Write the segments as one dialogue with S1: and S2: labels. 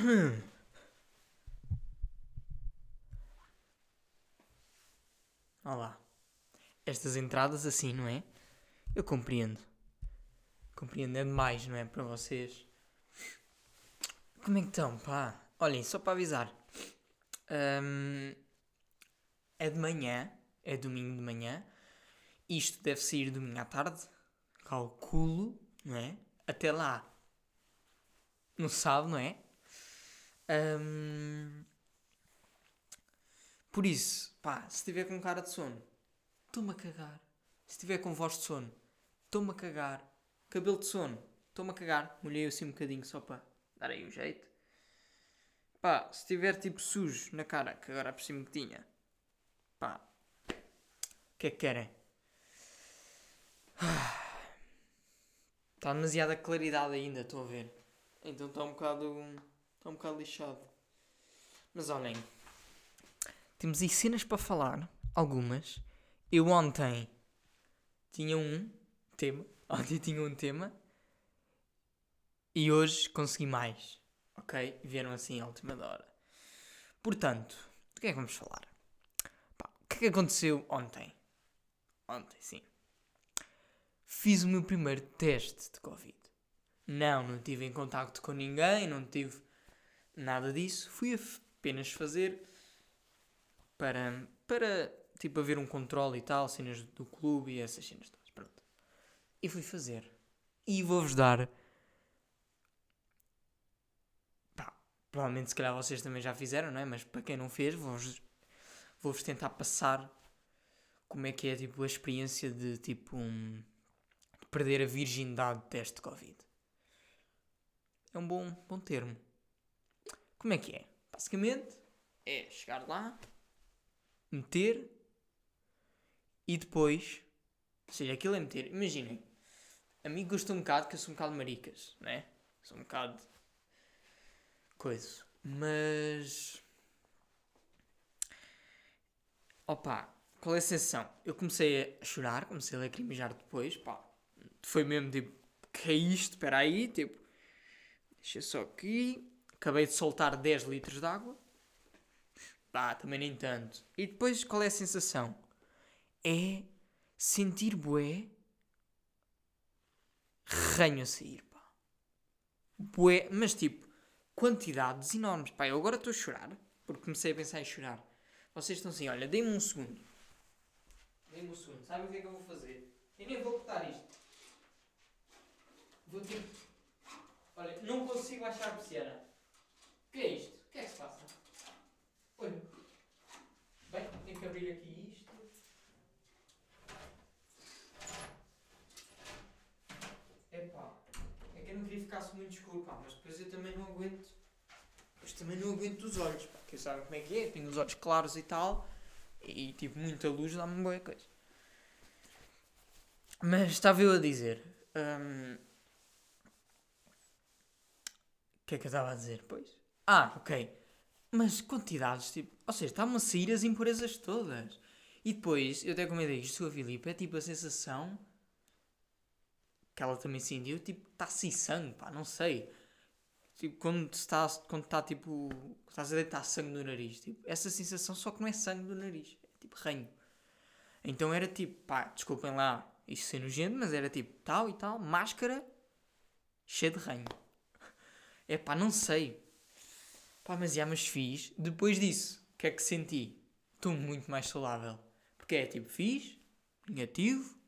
S1: Olá. Estas entradas assim, não é? Eu compreendo. Compreendo, é demais, não é? Para vocês. Como é que estão, pá? Olhem, só para avisar. Hum, é de manhã, é domingo de manhã. Isto deve sair domingo à tarde. Calculo, não é? Até lá. Não sabe, não é? Hum, por isso, pá, se estiver com cara de sono, estou-me a cagar. Se estiver com voz de sono, estou-me a cagar. Cabelo de sono, estou-me a cagar. Molhei assim um bocadinho só para dar aí um jeito. Pá, se estiver tipo sujo na cara, que agora por cima que tinha, pá, o que é que querem? Está demasiada claridade ainda, estou a ver. Então está um bocado. Está um bocado lixado. Mas olhem. Temos aí cenas para falar. Algumas. Eu ontem tinha um tema. Ontem tinha um tema. E hoje consegui mais. Ok? Vieram assim à última hora. Portanto, do que é que vamos falar? Pá, o que é que aconteceu ontem? Ontem, sim. Fiz o meu primeiro teste de Covid. Não, não tive em contacto com ninguém, não tive nada disso. Fui apenas fazer para, para tipo, haver um controle e tal, cenas do clube e essas cenas todas. Pronto. E fui fazer. E vou-vos dar. Pá, provavelmente se calhar vocês também já fizeram, não é? Mas para quem não fez, vou-vos vou -vos tentar passar como é que é tipo, a experiência de tipo um, de perder a virgindade de teste de Covid. É um bom, bom termo. Como é que é? Basicamente é chegar lá, meter e depois. Ou seja, aquilo é meter. Imaginem, a mim gosta um bocado que eu sou um bocado maricas, né? Sou um bocado. coisa. Mas. Opa, qual é a sensação? Eu comecei a chorar, comecei a lacrimejar depois, pá. Foi mesmo tipo, que é isto? Espera aí, tipo. Deixa só aqui. Acabei de soltar 10 litros de água. Pá, também nem tanto. E depois qual é a sensação? É sentir bué ranho a sair, pá. Bué, mas tipo, quantidades enormes. Pá, eu agora estou a chorar, porque comecei a pensar em chorar. Vocês estão assim, olha, dê-me um segundo. Dê-me um segundo. Sabem o que é que eu vou fazer? Eu nem vou cortar isto. Vou ter... Olha, não consigo baixar a persiana. O que é isto? O que é que se passa? Olha. Bem, tenho que abrir aqui isto. Epá, é que eu não queria que ficasse muito escuro, pá, mas depois eu também não aguento. Depois também não aguento os olhos, pá, que sabem como é que é, tenho os olhos claros e tal, e tipo, muita luz dá-me uma boa coisa. Mas estava eu a dizer. hum, O que é que eu estava a dizer? Pois. Ah, ok. Mas quantidades, tipo. Ou seja, estavam a sair as impurezas todas. E depois, eu até comentei isto com a Filipe, é tipo a sensação que ela também sentiu, tipo, está assim sangue, pá, não sei. Tipo, quando está, quando está tipo, estás a deitar sangue no nariz, tipo, essa sensação só que não é sangue no nariz, é tipo ranho. Então era tipo, pá, desculpem lá isto ser nojento, mas era tipo tal e tal, máscara, cheia de ranho. É pá, não sei. Pá, mas já, mas fiz. Depois disso, o que é que senti? Estou muito mais saudável. Porque é tipo, fiz, negativo,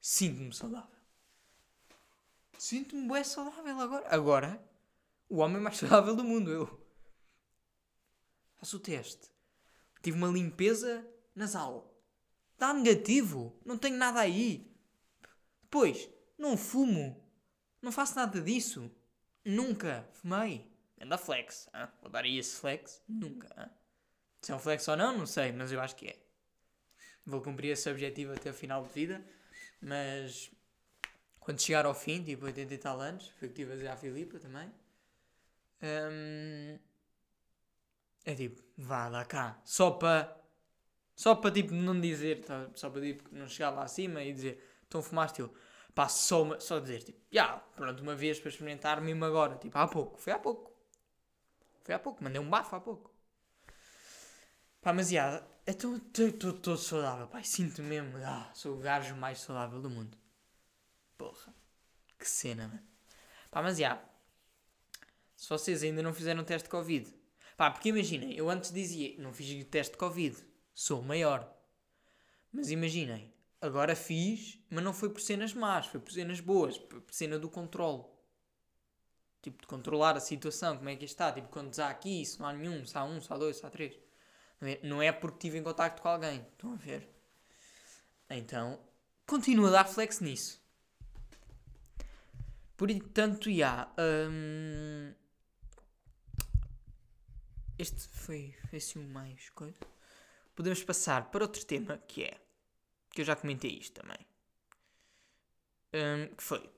S1: sinto-me saudável. Sinto-me bem saudável agora. Agora, o homem mais saudável do mundo, eu. Faço o teste. Tive uma limpeza nasal. Dá negativo. Não tenho nada aí. Depois, não fumo. Não faço nada disso. Nunca fumei. Anda flex. Hein? Vou dar aí esse flex. Nunca. Hein? Se é um flex ou não, não sei, mas eu acho que é. Vou cumprir esse objetivo até o final de vida. Mas quando chegar ao fim, tipo 80 e tal anos, foi o que tive a dizer à Filipa também. hum, é tipo, vá, dá cá. Só para. Só para tipo não dizer, tá? só para tipo, não chegar lá acima e dizer, estão a fumar estilo. Pá, só, uma- só dizer, tipo, já, pronto, uma vez para experimentar, mesmo agora, tipo, há pouco, foi há pouco. Foi há pouco, mandei um bafo há pouco. Pá, mas já, estou todo saudável, pá. Sinto mesmo, ah, sou o gajo mais saudável do mundo. Porra, que cena, mano. Pá, mas já, se vocês ainda não fizeram teste de Covid, pá, porque imaginem, eu antes dizia, não fiz teste de Covid, sou maior. Mas imaginem, agora fiz, mas não foi por cenas más, foi por cenas boas, por cena do controle. Tipo, de controlar a situação, como é que está. Tipo, quando há aqui, se não há nenhum, se há um, se há dois, se há três. Não é porque estive em contacto com alguém. Estão a ver? Então, continua a dar flex nisso. Portanto, já. Hum, este foi, foi assim o mais coisa. Podemos passar para outro tema que é. Que eu já comentei isto também. Hum, que foi.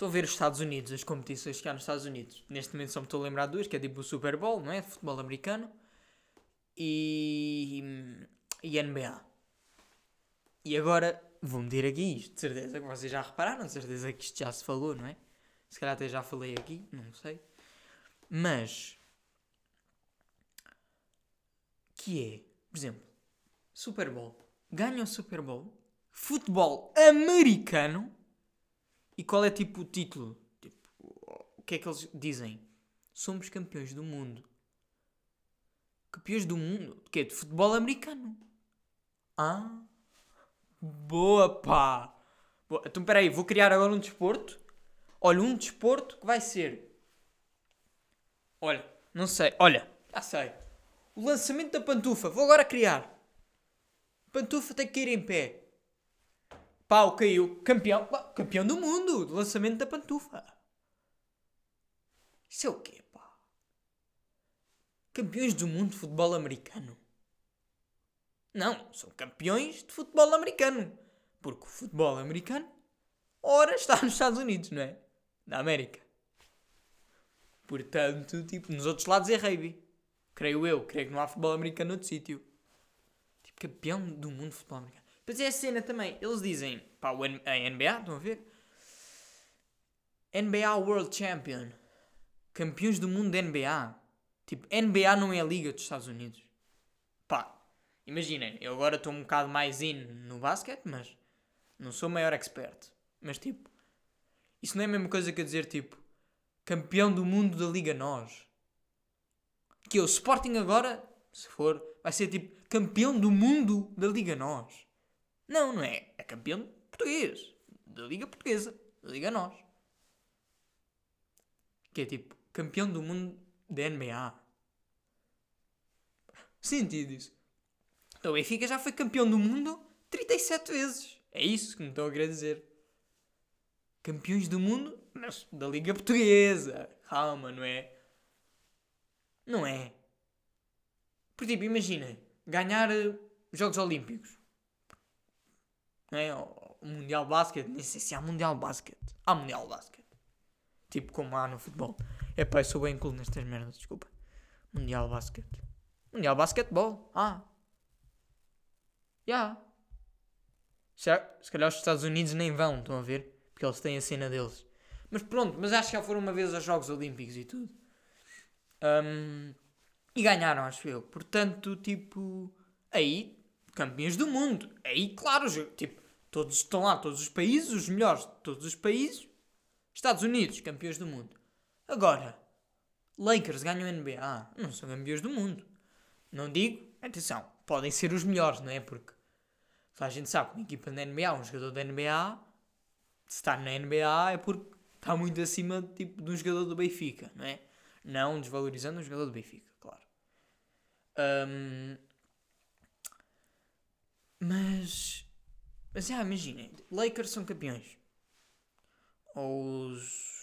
S1: Estou a ver os Estados Unidos, as competições que há nos Estados Unidos. Neste momento só me estou a lembrar de duas, que é tipo o Super Bowl, não é? Futebol americano e, e NBA. E agora vou meter aqui isto, de certeza que vocês já repararam, de certeza que isto já se falou, não é? Se calhar até já falei aqui, não sei. Mas que é, por exemplo, Super Bowl. Ganha o Super Bowl, futebol americano. E qual é tipo o título? Tipo, o que é que eles dizem? Somos campeões do mundo campeões do mundo. De quê? De futebol americano. Ah. Boa, pá. Boa. Então, peraí, vou criar agora um desporto. Olha, um desporto que vai ser... Olha, não sei. Olha, já sei. O lançamento da pantufa. Vou agora criar. Pantufa tem que ir em pé. Pau, caiu. Campeão. Campeão do mundo. Do lançamento da pantufa. Isso é o quê? campeões do mundo de futebol americano. Não, são campeões de futebol americano. Porque o futebol americano, ora, está nos Estados Unidos, não é? Na América. Portanto, tipo, nos outros lados é rugby. Creio eu. Creio que não há futebol americano noutro sítio. Tipo, campeão do mundo de futebol americano. Depois é a cena também. Eles dizem, pá, a NBA, estão a ver? NBA World Champion. Campeões do mundo da NBA. Tipo, NBA não é a liga dos Estados Unidos. Pá, imaginem, eu agora estou um bocado mais in no basquete, mas não sou o maior expert. Mas tipo, isso não é a mesma coisa que eu dizer tipo, campeão do mundo da Liga Nós. Que o Sporting agora, se for, vai ser tipo campeão do mundo da Liga Nós. Não, não é. É campeão português. Da Liga Portuguesa. Da Liga Nós. Que é tipo campeão do mundo da NBA. Sentido isso. Então o Benfica já foi campeão do mundo 37 vezes. É isso que me estou a querer dizer. Campeões do mundo, mas da Liga Portuguesa. Calma, não é? Não é. Por tipo, imaginem, ganhar uh, Jogos Olímpicos. Não é? O, Mundial de Basquete. Nem sei se há Mundial de. Há Mundial de. Tipo como há no futebol. É pá, eu sou bem cool nestas merdas, desculpa. Mundial de. Mundial de Basquetebol. Ah. Já. Yeah. Se calhar os Estados Unidos nem vão, estão a ver? Porque eles têm a cena deles. Mas pronto, mas acho que já foram uma vez aos Jogos Olímpicos e tudo. Um, e ganharam, acho eu. Portanto, tipo. Aí, campeões do mundo. Aí, claro, tipo, todos estão lá, todos os países, os melhores de todos os países. Estados Unidos, campeões do mundo. Agora, Lakers ganham NBA. Não são campeões do mundo. Não digo, atenção, podem ser os melhores, não é? Porque a gente sabe que uma equipa da NBA, um jogador da NBA, se está na NBA é porque está muito acima tipo, de um jogador do Benfica, não é? Não desvalorizando um jogador do Benfica, claro. Um, mas, mas já, imaginem, Lakers são campeões. Ou os.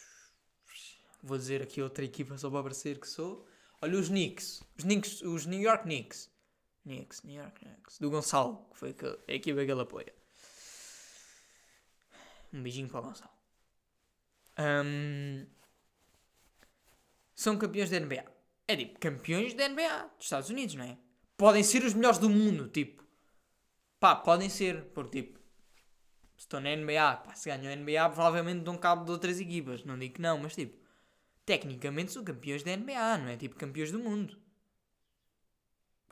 S1: Vou dizer aqui outra equipa só para parecer que sou. Olha os Knicks. Os, Knicks, os New York Knicks. Knicks, New York Knicks. Do Gonçalo, que foi a equipa que ele apoia. Um beijinho para o Gonçalo. Um, são campeões da NBA. É tipo, campeões da NBA dos Estados Unidos, não é? Podem ser os melhores do mundo, tipo. Pá, podem ser, porque tipo, se estão na NBA, pá, se ganham a NBA, provavelmente dão cabo de outras equipas. Não digo que não, mas tipo, tecnicamente são campeões da NBA, não é? Tipo, campeões do mundo.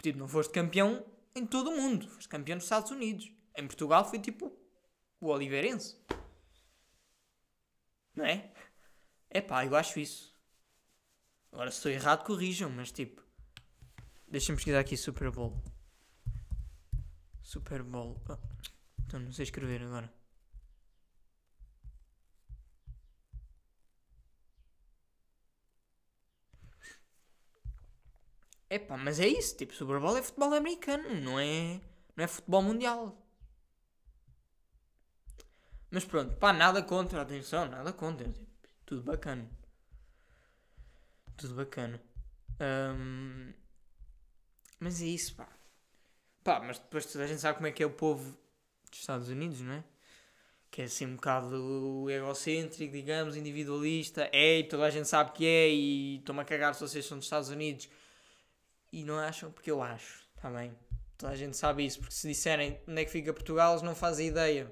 S1: Tipo, não foste campeão em todo o mundo. Foste campeão nos Estados Unidos. Em Portugal foi tipo o Oliveirense. Não é? É pá, eu acho isso. Agora, se estou errado, corrijam, mas tipo. Deixa-me pesquisar aqui Super Bowl. Super Bowl. Oh, então não sei escrever agora. Epá, mas é isso, tipo, Super Bowl é futebol americano, não é, não é futebol mundial. Mas pronto, pá, nada contra, atenção, nada contra, tipo, tudo bacana. Tudo bacana. Um, mas é isso, pá. Pá, mas depois toda a gente sabe como é que é o povo dos Estados Unidos, não é? Que é assim um bocado egocêntrico, digamos, individualista. É, e toda a gente sabe que é, e estou-me a cagar se vocês são dos Estados Unidos e não acham porque eu acho, está bem? Toda a gente sabe isso, porque se disserem onde é que fica Portugal, eles não fazem ideia.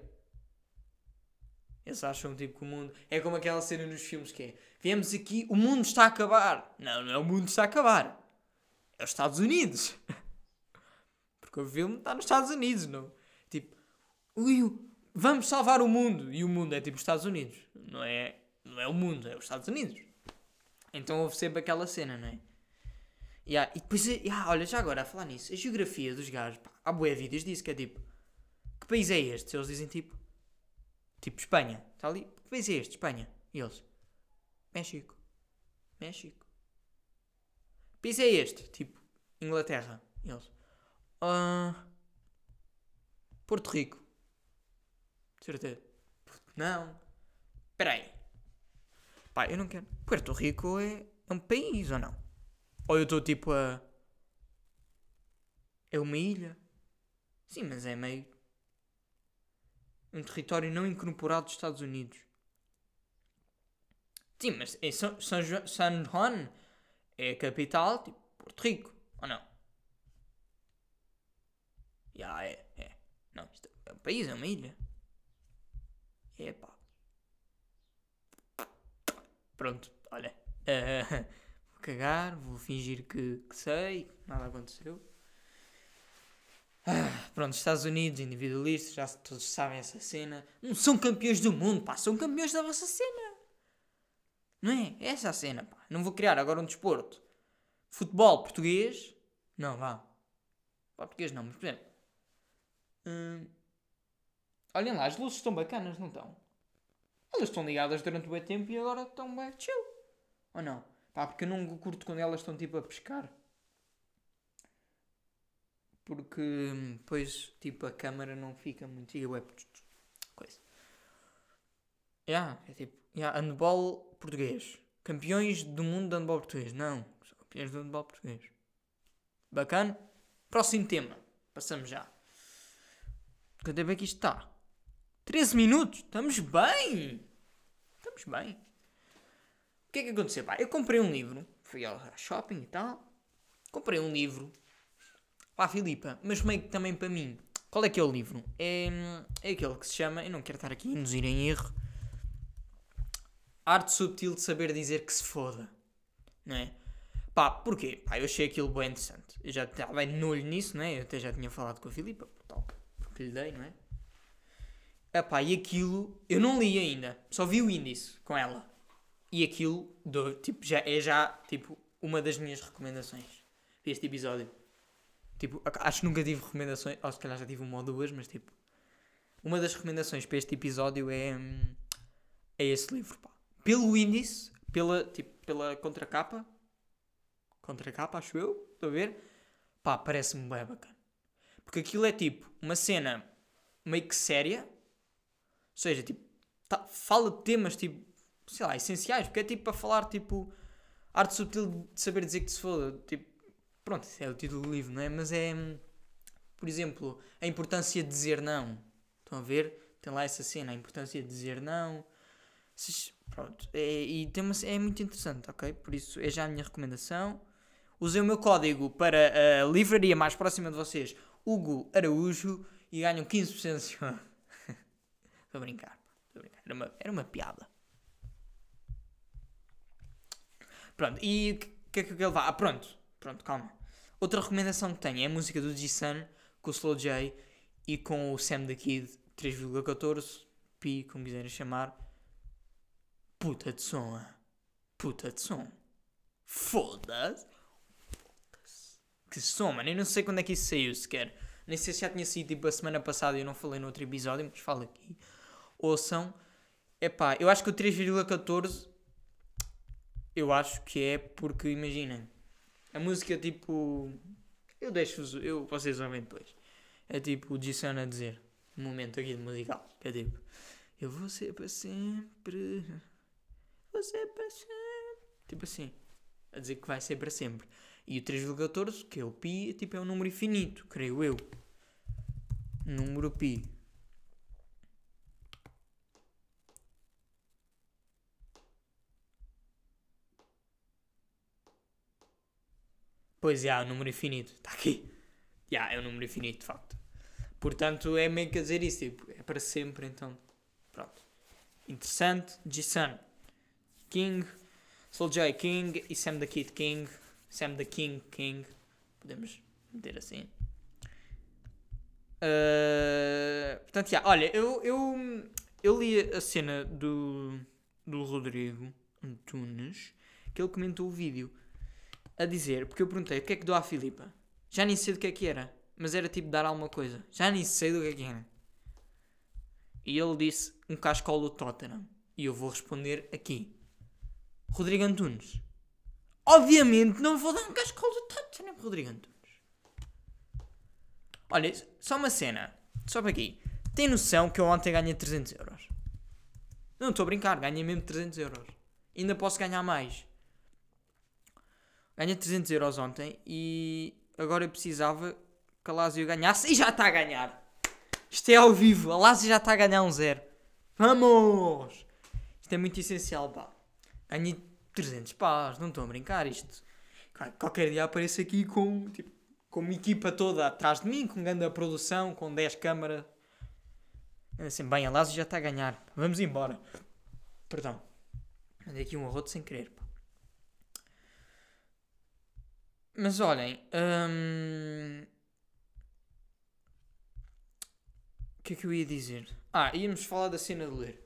S1: Eles acham tipo que o mundo. É como aquela cena nos filmes que é: viemos aqui, o mundo está a acabar. Não, não é o mundo está a acabar. É os Estados Unidos. porque o filme está nos Estados Unidos, não? Ui, vamos salvar o mundo. E o mundo é tipo os Estados Unidos. Não é, não é o mundo, é os Estados Unidos. Então houve sempre aquela cena, não é? Yeah, e depois, yeah, olha, já agora a falar nisso, a geografia dos gajos, pá, há boé vídeos disso que é tipo, que país é este? Eles dizem tipo, tipo Espanha, está ali, que país é este? Espanha. E eles, México, México. Que país é este? Tipo, Inglaterra. E eles, uh, Porto Rico. Certeza. Não. Espera aí. Pá, eu não quero. Porto Rico é, é um país ou não? Ou eu estou tipo a. É uma ilha? Sim, mas é meio. Um território não incorporado dos Estados Unidos. Sim, mas é São, San Juan é a capital, tipo Porto Rico, ou não? Já yeah, é, é. Não, isto é um país, é uma ilha. É pá. Pronto, olha. Uh, cagar, vou fingir que, que sei, nada aconteceu. Ah, pronto, Estados Unidos, individualistas, já todos sabem essa cena. Não são campeões do mundo, pá, são campeões da vossa cena. Não é? é essa a cena, pá. Não vou criar agora um desporto. Futebol português. Não, vá. Português não, mas por exemplo. Hum, olhem lá, as luzes estão bacanas, não estão? Elas estão ligadas durante o tempo e agora estão bem chill. Ou não? Pá, porque eu não curto quando elas estão tipo a pescar. Porque depois tipo a câmera não fica muito. E web. Coisa. Yeah, é tipo. Yeah, handball português. Campeões do mundo de handball português. Não, são campeões do handball português. Bacana? Próximo tema. Passamos já. Quanto tempo é que isto está? 13 minutos? Estamos bem! Estamos bem que é que aconteceu? Pá, eu comprei um livro, fui ao shopping e tal, comprei um livro a Filipa, mas meio que também para mim. Qual é que é o livro? É, é aquele que se chama, eu não quero estar aqui a induzir em erro, Arte Subtil de Saber Dizer que se foda. Não é? Pá, porquê? Pá, eu achei aquilo bem interessante. Eu já estava no olho nisso, não é? Eu até já tinha falado com a Filipa, tal, porque lhe dei, não é? Epá, e aquilo eu não li ainda, só vi o índice com ela. E aquilo do, tipo, já, é já tipo, uma das minhas recomendações este episódio. Tipo, acho que nunca tive recomendações, ou se calhar já tive uma ou duas, mas tipo, uma das recomendações para este episódio é, hum, é esse livro. Pá. Pelo índice, pela, tipo, pela contracapa, contracapa, acho eu, estou a ver, pá, parece-me bem bacana. Porque aquilo é tipo uma cena meio que séria, seja, tipo, tá, fala de temas tipo sei lá, essenciais, porque é tipo para falar, tipo, arte subtil de saber dizer que se foda, tipo, pronto, é o título do livro, não é? Mas é, por exemplo, a importância de dizer não. Estão a ver? Tem lá essa cena, a importância de dizer não. Pronto, é, e tem uma, é muito interessante, ok? Por isso é já a minha recomendação. Usei o meu código para a livraria mais próxima de vocês, Hugo Araújo, e ganham 15% de. Estou a brincar, estou a brincar. Era uma, era uma piada. Pronto, e o que, é que ele vai? Ah, pronto, pronto, calma. Outra recomendação que tenho é a música do G-Sun com o Slow J e com o Sam the Kid 3,14 pi, como quiserem chamar. Puta de som, ah. puta de som. Foda-se. Que som, mano. Eu não sei quando é que isso saiu sequer. Nem sei se já tinha sido tipo a semana passada e eu não falei no outro episódio, mas falo aqui. Ouçam. Epá, eu acho que o 3,14 eu acho que é porque, imaginem, a música tipo. Eu deixo-vos, eu, vocês ouvem depois. É tipo o Jason a dizer, um momento aqui de musical, que é tipo. Eu vou ser para sempre. Vou ser para sempre. Tipo assim. A dizer que vai ser para sempre. E o 3,14, que é o pi, tipo, é um número infinito, creio eu. Número pi. Pois, é um número infinito. Está aqui. Já, é um número infinito, de facto. Portanto, é meio que a dizer isso, tipo, é para sempre, então. Pronto. Interessante. G-Sun. King. Soul J King e Sam the Kid King. Sam the King King. Podemos meter assim. Uh, portanto, já, olha, eu, eu, eu li a cena do, do Rodrigo Antunes, que ele comentou o vídeo a dizer, porque eu perguntei o que é que dou à Filipa. Já nem sei do que é que era, mas era tipo dar alguma coisa. Já nem sei do que é que era. E ele disse um cascol do Tottenham. E eu vou responder aqui. Rodrigo Antunes. Obviamente não vou dar um cascol do Tottenham, Rodrigo Antunes. Olha, só uma cena. Só para aqui. Tem noção que eu ontem ganhei 300 euros? Não estou a brincar, ganhei mesmo 300 euros. Ainda posso ganhar mais. Ganhei 300 euros ontem e agora eu precisava que a Lazio ganhasse e já está a ganhar. Isto é ao vivo, a Lazio já está a ganhar um zero. Vamos! Isto é muito essencial, pá. Ganhei 300 pás, não estou a brincar isto. Qualquer dia apareço aqui com, tipo, com uma equipa toda atrás de mim, com grande produção, com 10 câmaras. Assim, bem, a Lazio já está a ganhar. Vamos embora. Perdão. Mandei aqui um arroto sem querer, pá. Mas olhem, hum... o que é que eu ia dizer? Ah, íamos falar da cena de ler.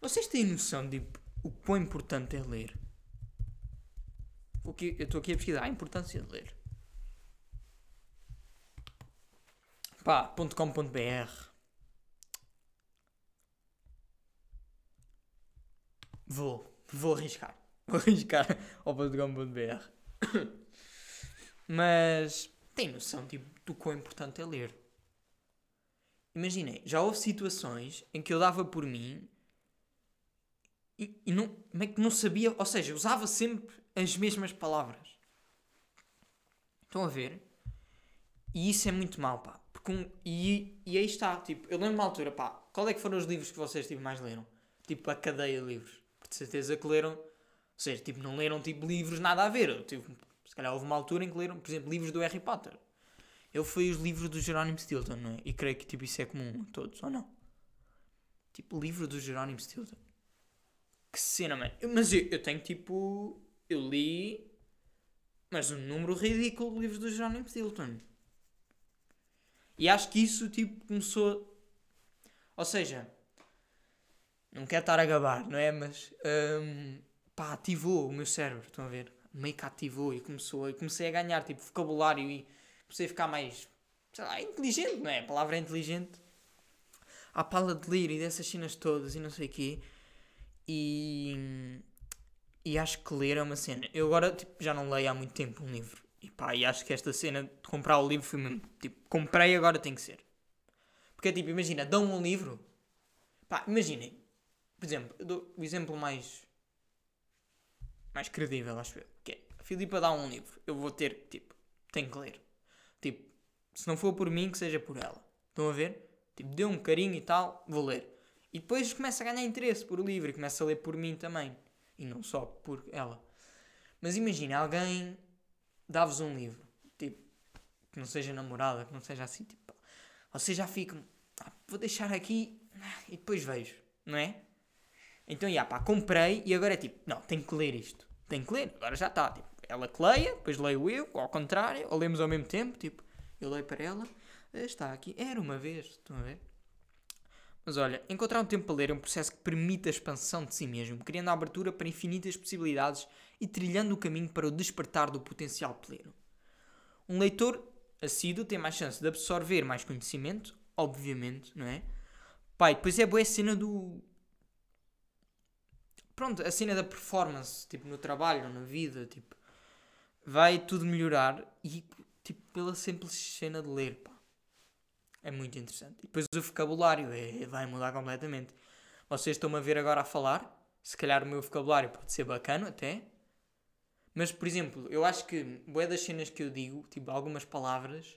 S1: Vocês têm noção de o quão importante é ler? O que eu estou aqui a pesquisar a importância de ler. Pá, .com.br Vou, vou arriscar. Vou arriscar ao .com.br Mas tem noção tipo, do quão importante é ler. Imaginei, já houve situações em que eu dava por mim e, e não, é que não sabia, ou seja, usava sempre as mesmas palavras. Estão a ver? E isso é muito mau, pá. Porque um, e, e aí está, tipo, eu lembro uma altura, pá, qual é que foram os livros que vocês tipo, mais leram? Tipo, a cadeia de livros. De certeza que leram, ou seja, tipo, não leram tipo livros nada a ver. Tipo, se calhar houve uma altura em que leram, por exemplo, livros do Harry Potter. Eu fui os livros do Jerónimo Stilton, não é? E creio que tipo, isso é comum a todos, ou não? Tipo, livro do Jerónimo Stilton. Que cena, mano. Mas eu, eu tenho tipo. Eu li. Mas um número ridículo de livros do Jerónimo Stilton. E acho que isso tipo começou. Ou seja. Não quero estar a gabar, não é? Mas. Um, pá, ativou o meu cérebro, estão a ver? Meio que ativou e começou, e comecei a ganhar tipo vocabulário e comecei a ficar mais, sei lá, inteligente, não é? A palavra é inteligente. À pala de ler e dessas cenas todas e não sei o quê. E, e acho que ler é uma cena. Eu agora tipo, já não leio há muito tempo um livro. E pá, e acho que esta cena de comprar o livro foi mesmo, tipo, comprei agora tem que ser. Porque tipo, imagina, dão um livro. Pá, imaginem. Por exemplo, o exemplo mais mais credível, acho eu. Que é, a Filipa dá um livro, eu vou ter, tipo, tenho que ler. Tipo, se não for por mim, que seja por ela. Estão a ver? Tipo, deu um carinho e tal, vou ler. E depois começa a ganhar interesse por o livro e começa a ler por mim também. E não só por ela. Mas imagina, alguém dá-vos um livro, tipo, que não seja namorada, que não seja assim, tipo, vocês já ficam, ah, vou deixar aqui e depois vejo, não é? Então, já pá, comprei e agora é tipo, não, tenho que ler isto. Tenho que ler, agora já está. Tipo, ela que leia, depois leio eu, ou ao contrário, ou lemos ao mesmo tempo. Tipo, eu leio para ela, eh, está aqui, era uma vez, estão a ver? Mas olha, encontrar um tempo para ler é um processo que permite a expansão de si mesmo, criando a abertura para infinitas possibilidades e trilhando o caminho para o despertar do potencial pleno. Um leitor assíduo tem mais chance de absorver mais conhecimento, obviamente, não é? Pai, depois é boa a cena do. Pronto, a cena da performance, tipo, no trabalho, na vida, tipo. Vai tudo melhorar e, tipo, pela simples cena de ler, pá. É muito interessante. E depois o vocabulário é, vai mudar completamente. Vocês estão-me a ver agora a falar. Se calhar o meu vocabulário pode ser bacana até. Mas, por exemplo, eu acho que boé das cenas que eu digo, tipo, algumas palavras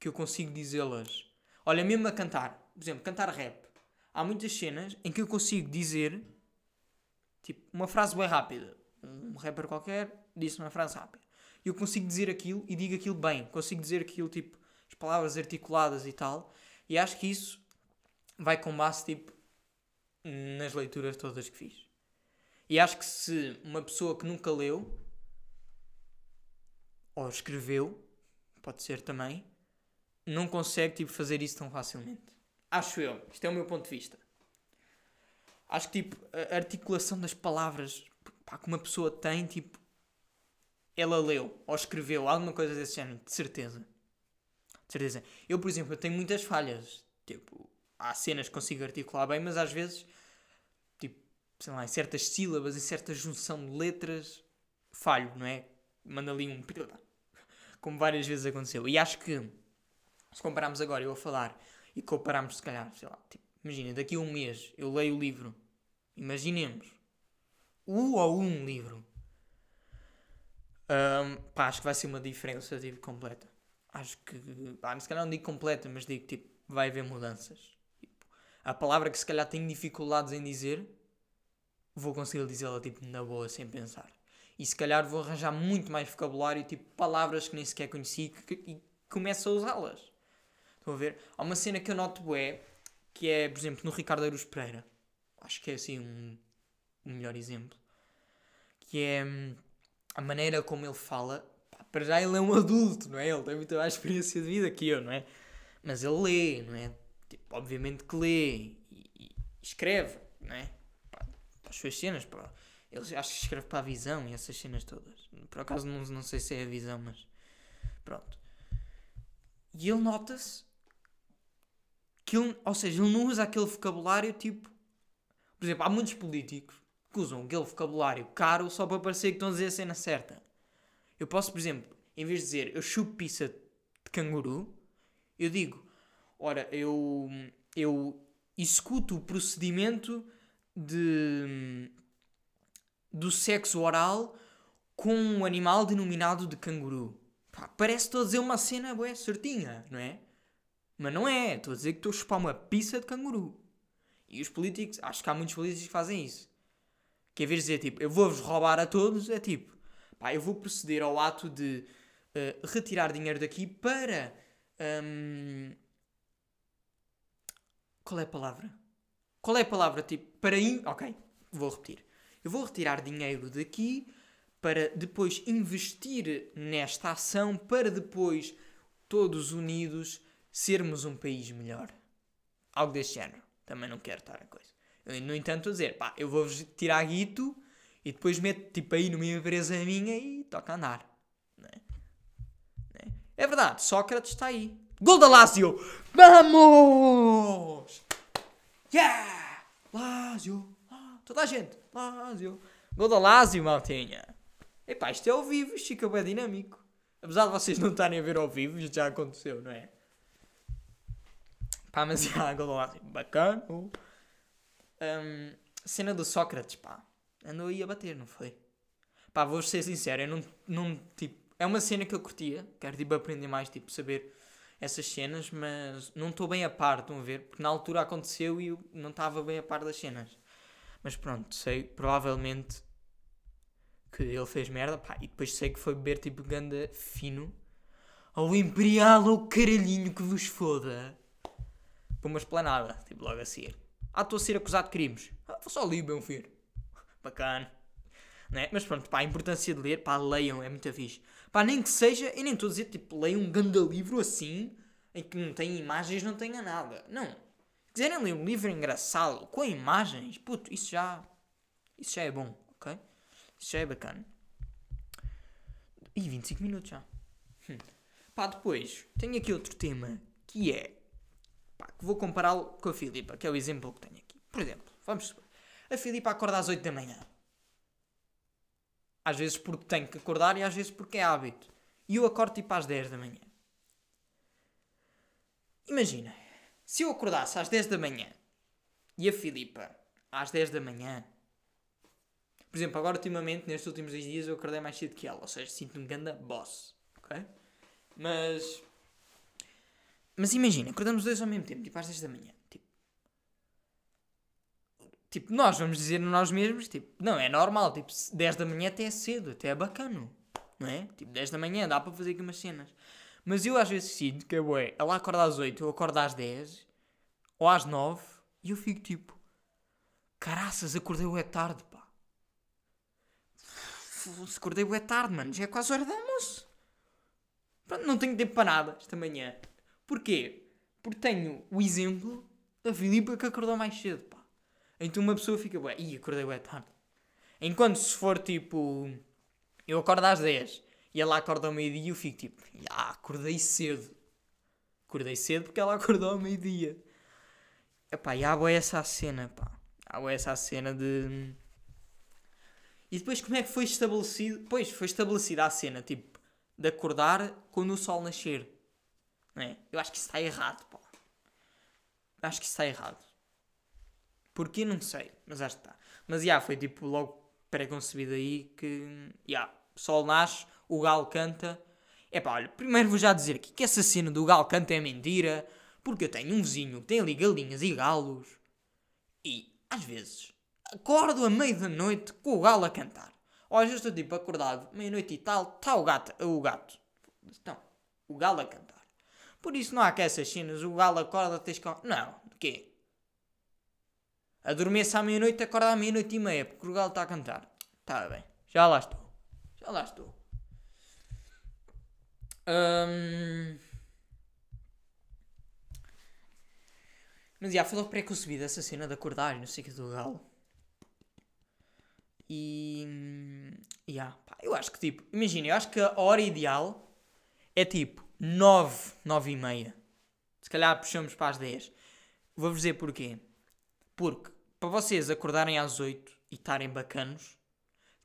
S1: que eu consigo dizê-las. Olha, mesmo a cantar, por exemplo, cantar rap. Há muitas cenas em que eu consigo dizer, tipo, uma frase bem rápida. Um rapper qualquer disse uma frase rápida. E eu consigo dizer aquilo e digo aquilo bem. Consigo dizer aquilo, tipo, as palavras articuladas e tal. E acho que isso vai com base, tipo, nas leituras todas que fiz. E acho que se uma pessoa que nunca leu ou escreveu, pode ser também, não consegue tipo, fazer isso tão facilmente. Acho eu. Isto é o meu ponto de vista. Acho que tipo, a articulação das palavras pá, que uma pessoa tem, tipo, ela leu ou escreveu alguma coisa desse género, de certeza. De certeza. Eu, por exemplo, eu tenho muitas falhas. Tipo, há cenas que consigo articular bem, mas às vezes, tipo, sei lá, em certas sílabas, em certa junção de letras, falho, não é? Manda ali um como várias vezes aconteceu. E acho que se compararmos agora eu a falar e compararmos se calhar, sei lá, tipo, imagina, daqui a um mês eu leio o livro, imaginemos, o ou um livro, um, pá, acho que vai ser uma diferença tipo, completa. Acho que, pá, se calhar não digo completa, mas digo tipo, vai haver mudanças. Tipo, a palavra que se calhar tenho dificuldades em dizer, vou conseguir dizê-la tipo na boa, sem pensar e se calhar vou arranjar muito mais vocabulário, tipo palavras que nem sequer conheci que, e começo a usá-las. Estão a ver? Há uma cena que eu noto é que é, por exemplo, no Ricardo Aruz Pereira. Acho que é assim um, um melhor exemplo. Que é hum, a maneira como ele fala. Pá, para já ele é um adulto, não é? Ele tem muita mais experiência de vida que eu, não é? Mas ele lê, não é? Tipo, obviamente que lê e, e escreve, não é? Pá, as suas cenas, pá ele acho que escreve para a visão e essas cenas todas. Por acaso não, não sei se é a visão, mas pronto. E ele nota-se que ele, ou seja, ele não usa aquele vocabulário tipo. Por exemplo, há muitos políticos que usam aquele vocabulário caro só para parecer que estão a dizer a cena certa. Eu posso, por exemplo, em vez de dizer eu chupo pizza de canguru, eu digo, ora, eu, eu executo o procedimento de do sexo oral com um animal denominado de canguru. Pá, parece estou a dizer uma cena bué, certinha, não é? Mas não é, estou a dizer que estou a chupar uma pizza de canguru. E os políticos, acho que há muitos políticos que fazem isso. Que em vez de dizer tipo, eu vou-vos roubar a todos, é tipo, pá, eu vou proceder ao ato de uh, retirar dinheiro daqui para. Um... Qual é a palavra? Qual é a palavra? Tipo, para. In... Ok, vou repetir eu vou retirar dinheiro daqui para depois investir nesta ação para depois todos unidos sermos um país melhor. Algo deste género. Também não quero estar a coisa. No entanto, a dizer, pá, eu vou tirar guito e depois meto tipo aí numa empresa minha e toca a andar. Não é? Não é? é verdade, Sócrates está aí. Gol da Lazio! Vamos! Yeah! Lazio! Toda a gente. Lásio. Gol da Lásio, maltinha. Epá, isto é ao vivo, isto fica bem dinâmico. Apesar de vocês não estarem a ver ao vivo, isto já aconteceu, não é? Pá, mas já, gol da Lásio. Bacana. Um, cena do Sócrates, pá. Andou aí a bater, não foi? Pá, vou ser sincero, eu não, não, tipo... É uma cena que eu curtia. Quero, tipo, aprender mais, tipo, saber essas cenas, mas não estou bem a par, estão a ver? Porque na altura aconteceu e eu não estava bem a par das cenas. Mas pronto, sei provavelmente que ele fez merda. Pá, e depois sei que foi beber tipo ganda fino ao Imperial ou caralhinho que vos foda. Para uma esplanada, tipo logo a seguir. Ah, estou a ser acusado de crimes. Ah, vou só ali, meu filho. Bacana. Não é? Mas pronto, pá, a importância de ler, pá, leiam, é muito fixe. Pá, nem que seja, eu nem estou a dizer, tipo, leiam um grande livro assim, em que não tem imagens, não tenha nada. Não. Se quiserem ler um livro engraçado, com imagens, puto, isso já, isso já é bom, ok? Isso já é bacana. E 25 minutos já. Hum. Pá, depois, tenho aqui outro tema, que é, pá, vou compará-lo com a Filipa, que é o exemplo que tenho aqui. Por exemplo, vamos supor, a Filipa acorda às 8 da manhã. Às vezes porque tenho que acordar e às vezes porque é hábito. E eu acordo tipo às 10 da manhã. Imagina, se eu acordasse às 10 da manhã e a Filipa às 10 da manhã. Por exemplo, agora ultimamente, nestes últimos dois dias, eu acordei mais cedo que ela. Ou seja, sinto-me ganda boss. Ok? Mas. Mas imagina, acordamos dois ao mesmo tempo, tipo às 10 da manhã. Tipo, tipo nós vamos dizer nós mesmos, tipo, não, é normal. Tipo, 10 da manhã até é cedo, até é bacano. Não é? Tipo, 10 da manhã dá para fazer aqui umas cenas. Mas eu às vezes sinto que, ué, ela acorda às 8, eu acordo às 10 ou às 9 e eu fico tipo, caraças, acordei é tarde, pá. Se acordei é tarde, mano, já é quase hora de almoço. Pronto, não tenho tempo para nada esta manhã. Porquê? Porque tenho o exemplo da Filipa que acordou mais cedo, pá. Então uma pessoa fica, ué, ih, acordei é tarde. Enquanto se for tipo, eu acordo às 10 e ela acorda ao meio-dia e eu fico tipo, ah, acordei cedo. Acordei cedo porque ela acordou ao meio-dia. Epá, e há boa essa cena, pá. Há boa essa cena de... E depois como é que foi estabelecido? Pois, foi estabelecida a cena, tipo, de acordar quando o sol nascer. É? Eu acho que isso está errado, pá. Acho que isso está errado. Porquê? Não sei, mas acho que está. Mas, já, foi tipo logo pré-concebido aí que, já, sol nasce, o galo canta. É pá, olha, primeiro vou já dizer aqui que essa cena do galo canta é mentira, porque eu tenho um vizinho que tem ali galinhas e galos e, às vezes, acordo à meia da noite com o galo a cantar. Ou às vezes estou tipo acordado, meia-noite e tal, está o gato, o gato. Então, o galo a cantar. Por isso não há que essas cenas, o galo acorda, tens que... Não, de quê? Adormeça à meia-noite, acorda à meia-noite e meia, porque o galo está a cantar. Está bem, já lá estou. Já lá estou. Um... Mas já, foi logo pré-concebida essa cena de acordar não sei o que do galo. E. Yeah, pá, eu acho que tipo, imagina, eu acho que a hora ideal é tipo 9, 9 e meia. Se calhar puxamos para as 10. Vou-vos dizer porquê. Porque para vocês acordarem às 8 e estarem bacanos,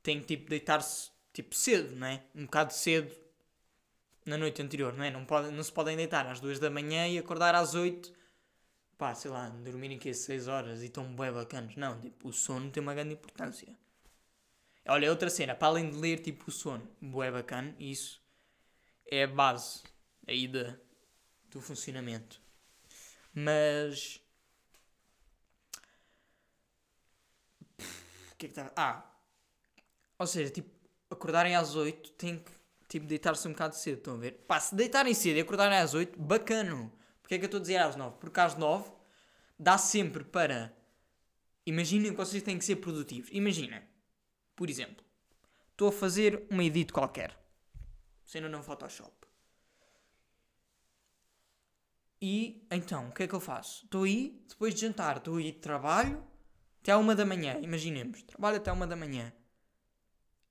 S1: têm que tipo deitar-se tipo cedo, não é? Um bocado cedo na noite anterior, não é? Não, pode, não se podem deitar às 2 da manhã e acordar às 8, pá, sei lá, dormirem aqui 6 horas e estão bem bacanos. Não, tipo, o sono tem uma grande importância. Olha, outra cena, para além de ler, tipo, o sono, bué bacana, isso é a base aí de, do funcionamento. Mas. O que é que estava. Ah! Ou seja, tipo, acordarem às 8 tem que tipo, deitar-se um bocado cedo, estão a ver? Pá, se deitarem cedo e acordarem às 8, bacano. Porquê é que eu estou a dizer às 9? Porque às 9 dá sempre para. Imaginem que vocês têm que ser produtivos. Imagina, por exemplo, estou a fazer uma edit qualquer, sendo no Photoshop. E então, o que é que eu faço? Estou aí, depois de jantar, estou aí de trabalho até à uma da manhã. Imaginemos, trabalho até uma da manhã.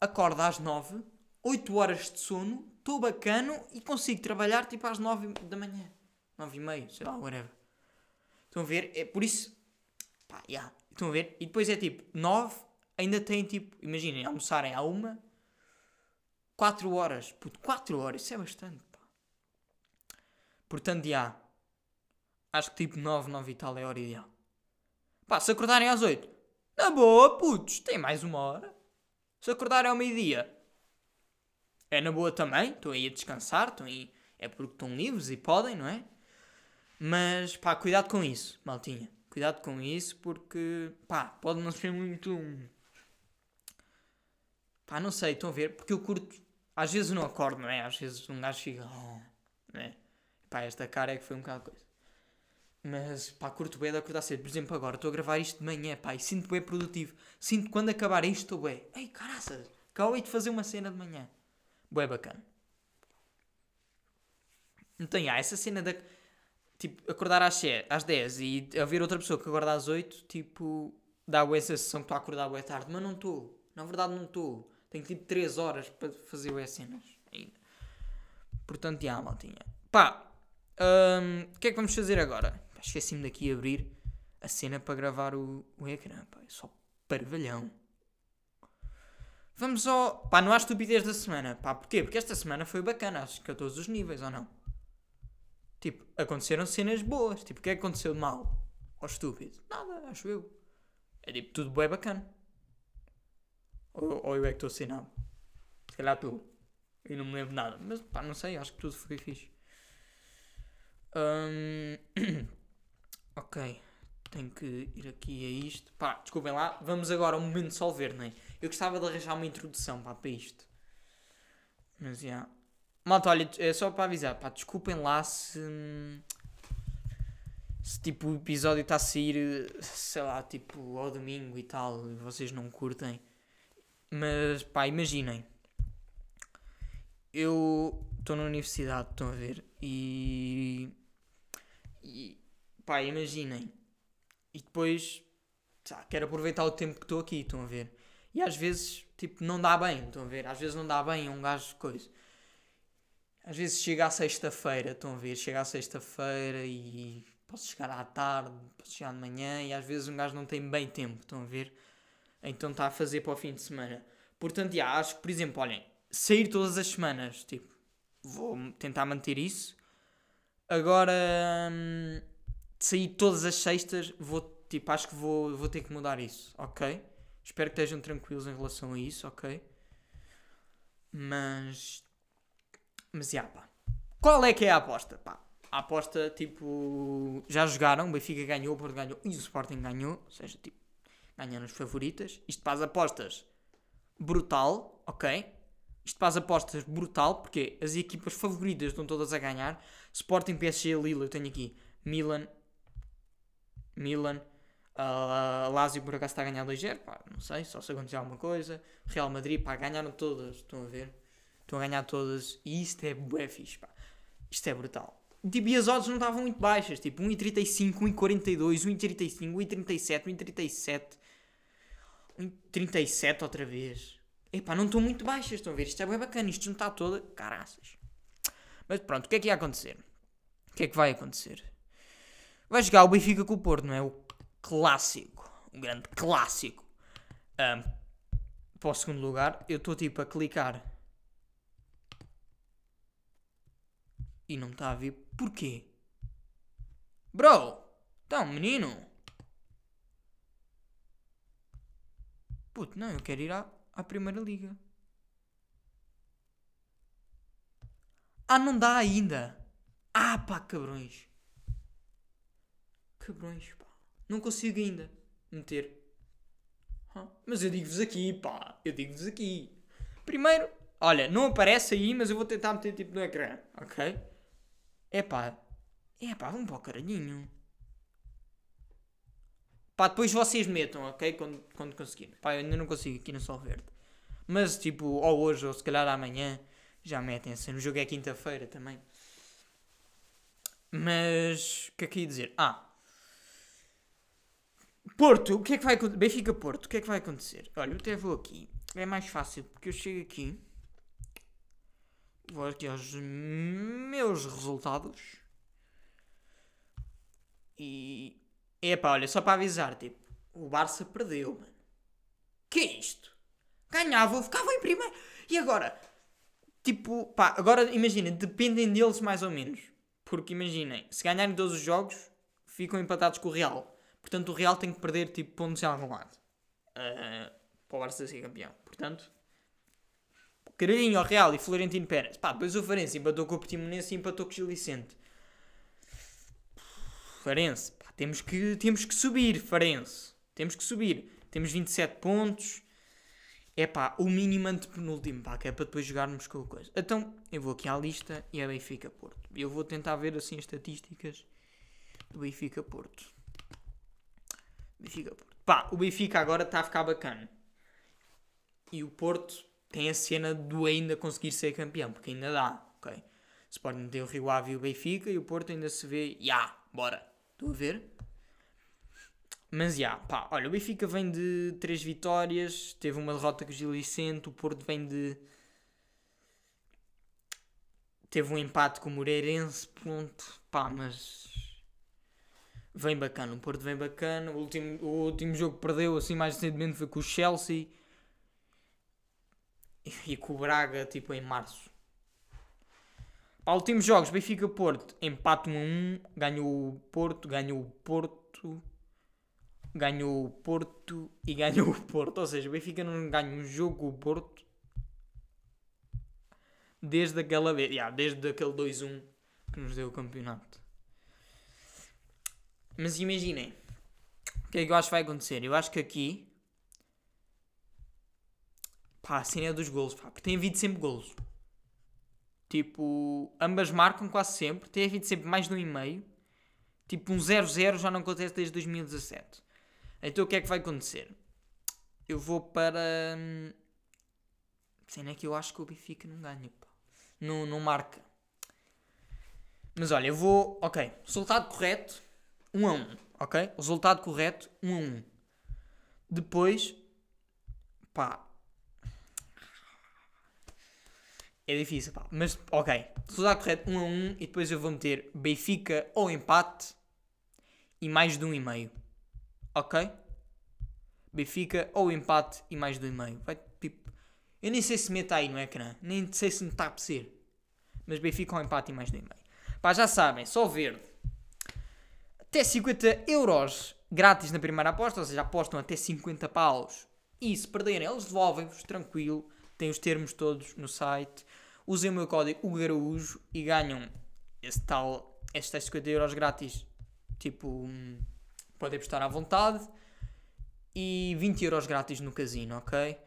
S1: Acordo às nove 8 horas de sono, estou bacano e consigo trabalhar tipo às 9 da manhã. 9 e meia, sei lá, whatever. Estão a ver? É por isso. Pá, yeah. Estão a ver? E depois é tipo 9, ainda tem tipo, imaginem, almoçarem à 1, 4 horas. Puto, 4 horas, isso é bastante, pá. Portanto, já. Acho que tipo 9, 9 e tal é a hora ideal. Pá, se acordarem às 8, na boa, putos, tem mais uma hora. Se acordarem ao meio-dia, é na boa também, estão aí a descansar, estão aí, é porque estão livres e podem, não é? Mas pá, cuidado com isso, maltinha. Cuidado com isso porque pá, pode não ser muito. Pá, não sei, estão a ver? Porque eu curto. Às vezes não acordo, não é? Às vezes um gajo fica. Oh, não é? Pá, esta cara é que foi um bocado coisa. Mas pá, curto bem de acordar cedo. Por exemplo, agora estou a gravar isto de manhã, pá, e sinto bem produtivo. Sinto quando acabar isto estou bem. Ei, caraças, acabei de fazer uma cena de manhã. Bué bacana. Então, há essa cena da. Tipo, acordar às, às 10 e haver outra pessoa que acorda às 8, tipo, dá a sensação que estou a acordar boa tarde. Mas não estou. Na verdade, não estou. Tenho tipo 3 horas para fazer as cenas ainda. Portanto, já, maltinha. Pá, hum, o que é que vamos fazer agora? Esqueci-me daqui de abrir a cena para gravar o, o ecrã. Pá, é só parvalhão. Vamos ao. Pá, não há estupidez da semana. Pá, porquê? Porque esta semana foi bacana, acho que a todos os níveis, ou não? Tipo, aconteceram cenas boas. Tipo, o que é que aconteceu de mal? Ou estúpido? Nada, acho eu. É tipo, tudo bem bacana. Ou, ou eu é que estou sem nada? Se calhar tu. Eu não me lembro nada. Mas pá, não sei, acho que tudo foi fixe. Hum, ok. Tenho que ir aqui a isto. Pá, desculpem lá. Vamos agora ao momento de solver, não é? Eu gostava de arranjar uma introdução pá, para isto. Mas já. Malta, olha, é só para avisar. Pá, desculpem lá se. Se tipo o episódio está a sair, sei lá, tipo ao domingo e tal, e vocês não curtem. Mas pá, imaginem. Eu estou na universidade, estão a ver? E. E. Pá, imaginem. E depois. tá, quero aproveitar o tempo que estou aqui, estão a ver? E às vezes, tipo, não dá bem, estão a ver? Às vezes não dá bem a um gajo de coisa. Às vezes chega à sexta-feira, estão a ver? Chega à sexta-feira e posso chegar à tarde, posso chegar de manhã e às vezes um gajo não tem bem tempo, estão a ver? Então está a fazer para o fim de semana. Portanto, já, acho que, por exemplo, olhem, sair todas as semanas, tipo, vou tentar manter isso. Agora, hum, sair todas as sextas, vou, tipo, acho que vou, vou ter que mudar isso, ok? Espero que estejam tranquilos em relação a isso, ok? Mas, mas, já, pá. Qual é que é a aposta, pá? A aposta, tipo, já jogaram, o Benfica ganhou, o Porto ganhou e o Sporting ganhou, ou seja, tipo, ganharam as favoritas. Isto para as apostas, brutal, ok? Isto para as apostas, brutal, porque as equipas favoritas estão todas a ganhar. Sporting, PSG, Lille, eu tenho aqui Milan, Milan, a Lazio por acaso está a ganhar 2-0, pá, não sei, só se acontecer alguma coisa. Real Madrid, pá, ganharam todas, estão a ver? Estão a ganhar todas e isto é bué fixe, pá. Isto é brutal. Tipo, e as odds não estavam muito baixas, tipo 1,35, 1,42, 1,35, 1,37, 1,37, 1,37 outra vez. Epá, não estão muito baixas, estão a ver? Isto é bem bacana, isto não está toda, caraças. Mas pronto, o que é que ia acontecer? O que é que vai acontecer? Vai jogar o Benfica com o Porto, não é? O clássico, o grande clássico. Ahm, para o segundo lugar, eu estou tipo a clicar e não está a ver porquê. Bro, então menino. Puto, não, eu quero ir à, à Primeira Liga. Ah, não dá ainda. Ah, pá, cabrões. Cabrões, pá. Não consigo ainda meter. Ah, mas eu digo-vos aqui, pá. Eu digo-vos aqui. Primeiro, olha, não aparece aí, mas eu vou tentar meter tipo no ecrã, ok? É pá. É pá, vamos para o caralhinho. Pá, depois vocês metam, ok? Quando, quando conseguirem. Pá, eu ainda não consigo aqui no Sol Verde. Mas tipo, ou hoje, ou se calhar amanhã, já metem assim. O jogo é quinta-feira também. Mas, o que é que ia dizer? Ah. Porto, o que é que vai acontecer? Benfica Porto, o que é que vai acontecer? Olha, eu até vou aqui. É mais fácil, porque eu chego aqui. Vou aqui aos meus resultados. E. Epá, olha, só para avisar, tipo, o Barça perdeu, mano. Que é isto? Ganhava, ficava em primeiro. E agora? Tipo, pá, agora imaginem, dependem deles mais ou menos. Porque imaginem, se ganharem todos os jogos, ficam empatados com o Real. Portanto, o Real tem que perder tipo pontos em algum lado. Ah, para o Barça ser campeão. Portanto, Caralhinho ao Real e Florentino Pérez. Pá, depois o Farense empatou com o Portimonense e empatou com o Gil Vicente. Farense, pá, temos que, temos que subir, Farense. Temos que subir. Temos 27 pontos. É pá, o mínimo antepenúltimo, pá, que é para depois jogarmos com a coisa. Então, eu vou aqui à lista e é Benfica Porto. Eu vou tentar ver assim as estatísticas do Benfica Porto. Benfica Porto. Pá, o Benfica agora está a ficar bacana. E o Porto tem a cena do ainda conseguir ser campeão, porque ainda dá, ok? Sporting tem o Rio Ave e o Benfica e o Porto ainda se vê, já, yeah, bora. Estou a ver? Mas já, yeah, pá, olha, o Benfica vem de 3 vitórias, teve uma derrota com o Gil Vicente, o Porto vem de. Teve um empate com o Moreirense, ponto, pá, mas. Vem bacana, o Porto vem bacana. O último, o último jogo que perdeu, assim, mais recentemente foi com o Chelsea e com o Braga, tipo, em março. Para últimos jogos, Benfica-Porto, empate 1 a 1, ganhou o Porto, ganhou o Porto, ganhou o Porto e ganhou o Porto. Ou seja, o Benfica não ganha um jogo com o Porto desde aquela vez, yeah, desde aquele 2-1 que nos deu o campeonato. Mas imaginem, o que é que eu acho que vai acontecer? Eu acho que aqui, pá, a cena é dos golos, pá, porque tem havido sempre golos. Tipo, ambas marcam quase sempre, tem havido sempre mais de um e meio. Tipo, um 0-0 já não acontece desde 2017. Então o que é que vai acontecer? Eu vou para. Hum, cena é que eu acho que o Benfica não ganha, pá. Não, não marca. Mas olha, eu vou. Ok, resultado correto 1 a 1, ok? Resultado correto 1 a 1. Depois, pá. É difícil, pá. Mas, ok. Resultado correto 1 a 1 e depois eu vou meter Benfica ou empate e mais de 1,5. Ok? Benfica ou empate e mais de 1,5. Vai tipo. Eu nem sei se meta aí no ecrã. Nem sei se me está a ser. Mas Benfica ou empate e mais de 1,5. Pá, já sabem, só verde. Até 50 euros grátis na primeira aposta, ou seja, apostam até 50 paus. E se perderem, eles devolvem-vos, tranquilo. Tem os termos todos no site. Usem o meu código UGARAUJO e ganham esse tal, estes 50 euros grátis. Tipo, hum, podem apostar à vontade. E 20 euros grátis no casino, ok?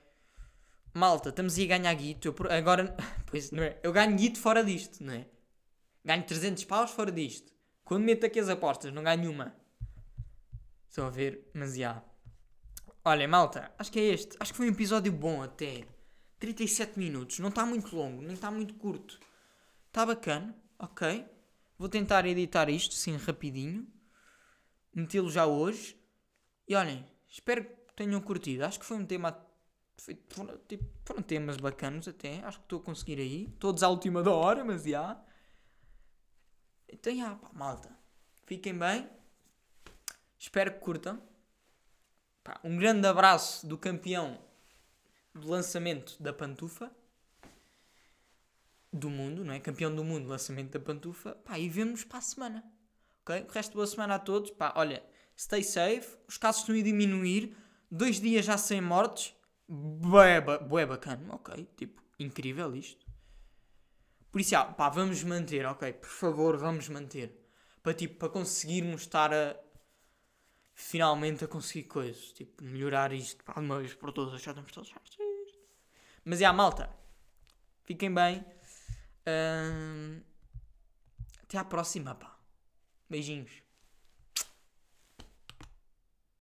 S1: Malta, estamos aí a ganhar guito. Eu, agora, pois não é? Eu ganho guito fora disto, não é? Ganho 300 paus fora disto. Quando meto aqui as apostas, não ganho uma. Estão a ver? Mas já. Olha, malta, acho que é este. Acho que foi um episódio bom até. 37 minutos. Não está muito longo, nem está muito curto. Está bacana, ok. Vou tentar editar isto, sim, rapidinho. Metê-lo já hoje. E olhem, espero que tenham curtido. Acho que foi um tema. Foi, foram, tipo, foram temas bacanos até. Acho que estou a conseguir aí. Todos à última da hora, mas já. Então, já, pá, malta. Fiquem bem. Espero que curtam. Pá, um grande abraço do campeão do lançamento da pantufa do mundo, não é? Campeão do mundo, lançamento da pantufa. Pá, e vemos para a semana. Ok? O resto boa semana a todos. Pá, olha, stay safe. Os casos estão a diminuir. Dois dias já sem mortes. Bué, bué bacana. Ok, tipo, incrível isto. Por isso, ah, pá, vamos manter, ok? Por favor, vamos manter. Para, tipo, para conseguirmos estar a... Finalmente a conseguir coisas. Tipo, melhorar isto para uma vez por todas. Já estamos todos. Mas, é, a malta. Fiquem bem. até à próxima, pá. Beijinhos.